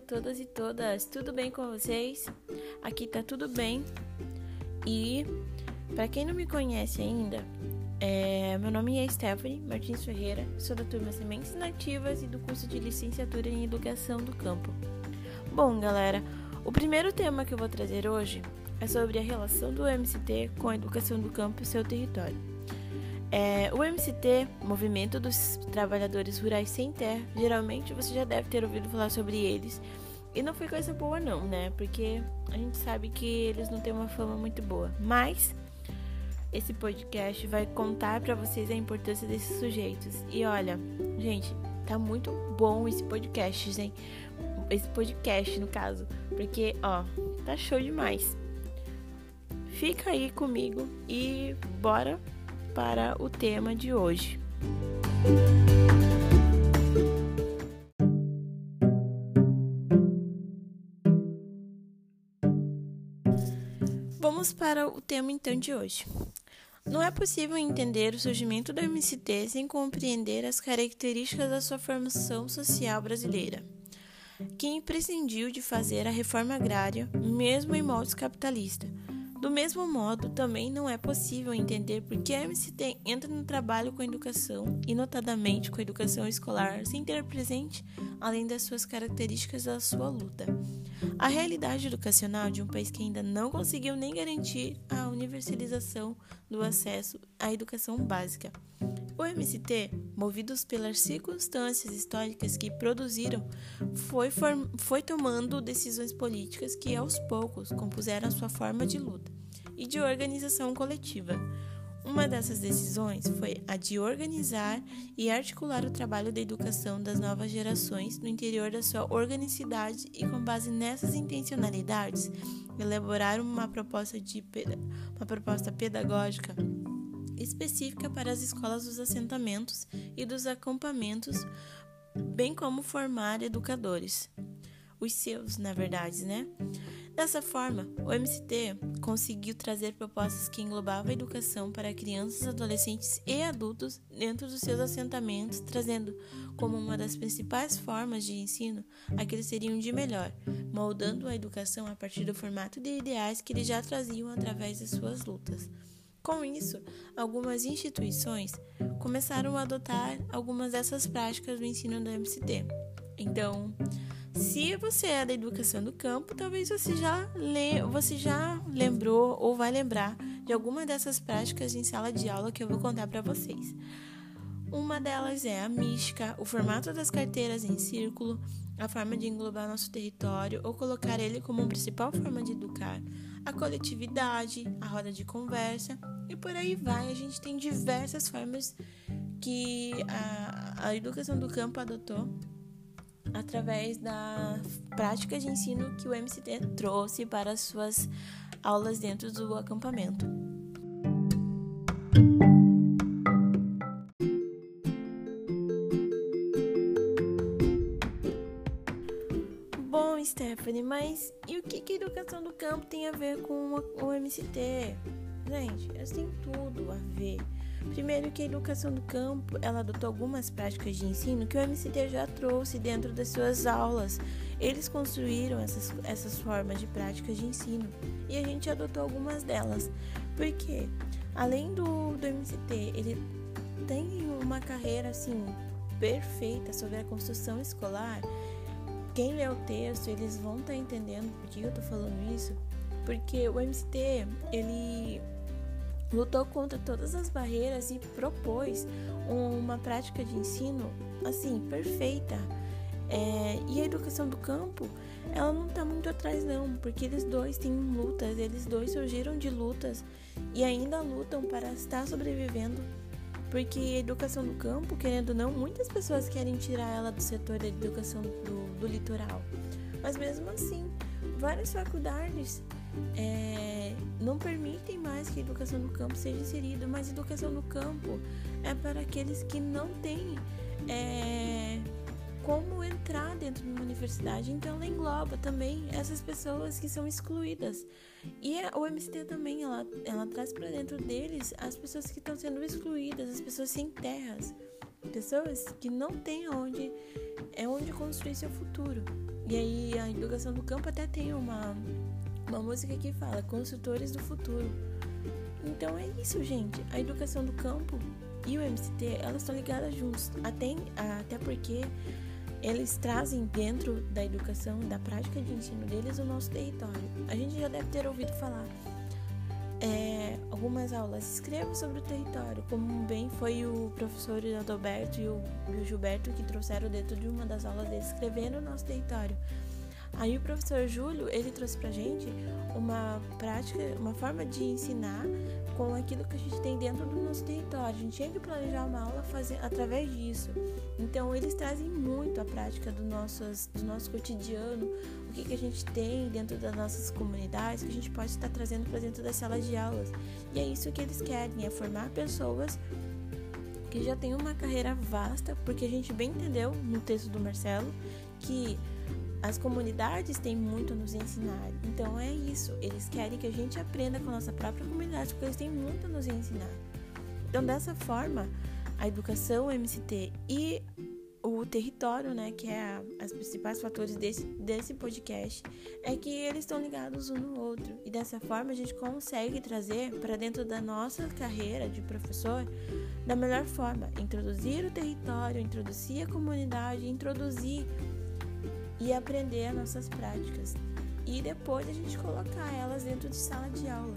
a todas e todas. Tudo bem com vocês? Aqui tá tudo bem. E para quem não me conhece ainda, é, meu nome é Stephanie Martins Ferreira, sou da turma Sementes Nativas e do curso de licenciatura em Educação do Campo. Bom, galera, o primeiro tema que eu vou trazer hoje é sobre a relação do MCT com a educação do campo e seu território. É, o MCT, Movimento dos Trabalhadores Rurais Sem Terra, geralmente você já deve ter ouvido falar sobre eles. E não foi coisa boa não, né? Porque a gente sabe que eles não têm uma fama muito boa. Mas esse podcast vai contar para vocês a importância desses sujeitos. E olha, gente, tá muito bom esse podcast, hein? Esse podcast, no caso. Porque, ó, tá show demais. Fica aí comigo e bora para o tema de hoje. Vamos para o tema então de hoje. Não é possível entender o surgimento do MCT sem compreender as características da sua formação social brasileira, que imprescindiu de fazer a reforma agrária, mesmo em moldes capitalistas do mesmo modo, também não é possível entender por que a MCT entra no trabalho com a educação, e notadamente com a educação escolar, sem ter presente, além das suas características, da sua luta. A realidade educacional de um país que ainda não conseguiu nem garantir a universalização do acesso à educação básica. O MST, movidos pelas circunstâncias históricas que produziram, foi, foi tomando decisões políticas que, aos poucos, compuseram sua forma de luta e de organização coletiva. Uma dessas decisões foi a de organizar e articular o trabalho da educação das novas gerações no interior da sua organicidade e, com base nessas intencionalidades, elaborar uma proposta, de, uma proposta pedagógica específica para as escolas dos assentamentos e dos acampamentos, bem como formar educadores. Os seus, na verdade, né? Dessa forma, o MCT conseguiu trazer propostas que englobavam a educação para crianças, adolescentes e adultos dentro dos seus assentamentos, trazendo como uma das principais formas de ensino aqueles seriam de melhor, moldando a educação a partir do formato de ideais que eles já traziam através de suas lutas. Com isso, algumas instituições começaram a adotar algumas dessas práticas do ensino do MCT. Então, se você é da educação do campo, talvez você já, le você já lembrou ou vai lembrar de alguma dessas práticas em sala de aula que eu vou contar para vocês. Uma delas é a mística, o formato das carteiras em círculo, a forma de englobar nosso território ou colocar ele como principal forma de educar, a coletividade, a roda de conversa e por aí vai. A gente tem diversas formas que a, a educação do campo adotou através da prática de ensino que o MCT trouxe para as suas aulas dentro do acampamento. Bom, Stephanie, mas e o que, que a educação do campo tem a ver com o MCT? Gente, elas têm tudo a ver. Primeiro que a educação do campo, ela adotou algumas práticas de ensino que o MCT já trouxe dentro das suas aulas. Eles construíram essas, essas formas de práticas de ensino e a gente adotou algumas delas. Porque, além do, do MCT, ele tem uma carreira assim perfeita sobre a construção escolar. Quem lê o texto, eles vão estar tá entendendo por que eu tô falando isso. Porque o MCT, ele lutou contra todas as barreiras e propôs uma prática de ensino assim perfeita. É, e a educação do campo, ela não está muito atrás não, porque eles dois têm lutas, eles dois surgiram de lutas e ainda lutam para estar sobrevivendo. Porque a educação do campo, querendo ou não, muitas pessoas querem tirar ela do setor da educação do, do litoral. Mas mesmo assim, várias faculdades é, não permitem mais que a educação no campo seja inserida, mas a educação no campo é para aqueles que não têm é, como entrar dentro de uma universidade, então ela engloba também essas pessoas que são excluídas. E a, o MCT também, ela, ela traz para dentro deles as pessoas que estão sendo excluídas, as pessoas sem terras. pessoas que não têm onde é onde construir seu futuro. E aí a educação do campo até tem uma uma música que fala construtores do futuro. Então é isso, gente. A educação do campo e o MCT, elas estão ligadas juntos. Até, até porque eles trazem dentro da educação, da prática de ensino deles, o nosso território. A gente já deve ter ouvido falar é, algumas aulas. Escreva sobre o território, como bem foi o professor Adalberto e o, e o Gilberto que trouxeram dentro de uma das aulas deles, escrevendo o nosso território. Aí o professor Júlio, ele trouxe pra gente uma prática, uma forma de ensinar com aquilo que a gente tem dentro do nosso território. A gente tinha que planejar uma aula fazer, através disso. Então eles trazem muito a prática do, nossos, do nosso cotidiano, o que, que a gente tem dentro das nossas comunidades, que a gente pode estar trazendo para dentro das salas de aulas. E é isso que eles querem, é formar pessoas que já têm uma carreira vasta, porque a gente bem entendeu no texto do Marcelo que as comunidades têm muito a nos ensinar. Então é isso. Eles querem que a gente aprenda com a nossa própria comunidade, porque eles têm muito a nos ensinar. Então, dessa forma, a educação, o MCT e o território, né, que é a, os principais fatores desse, desse podcast, é que eles estão ligados um no outro. E dessa forma a gente consegue trazer para dentro da nossa carreira de professor da melhor forma. Introduzir o território, introduzir a comunidade, introduzir e aprender as nossas práticas. E depois a gente colocar elas dentro de sala de aula.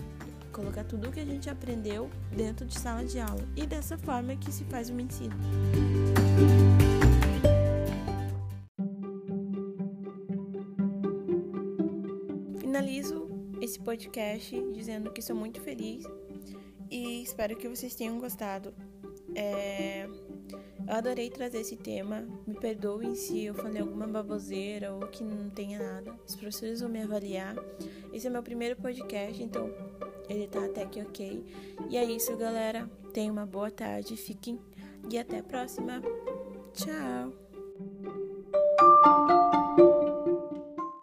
Colocar tudo o que a gente aprendeu dentro de sala de aula. E dessa forma que se faz o ensino. Finalizo esse podcast dizendo que sou muito feliz e espero que vocês tenham gostado. É... Eu adorei trazer esse tema. Me perdoem se eu falei alguma baboseira ou que não tenha nada. Os professores vão me avaliar. Esse é meu primeiro podcast, então ele tá até que ok. E é isso, galera. Tenham uma boa tarde, fiquem e até a próxima. Tchau!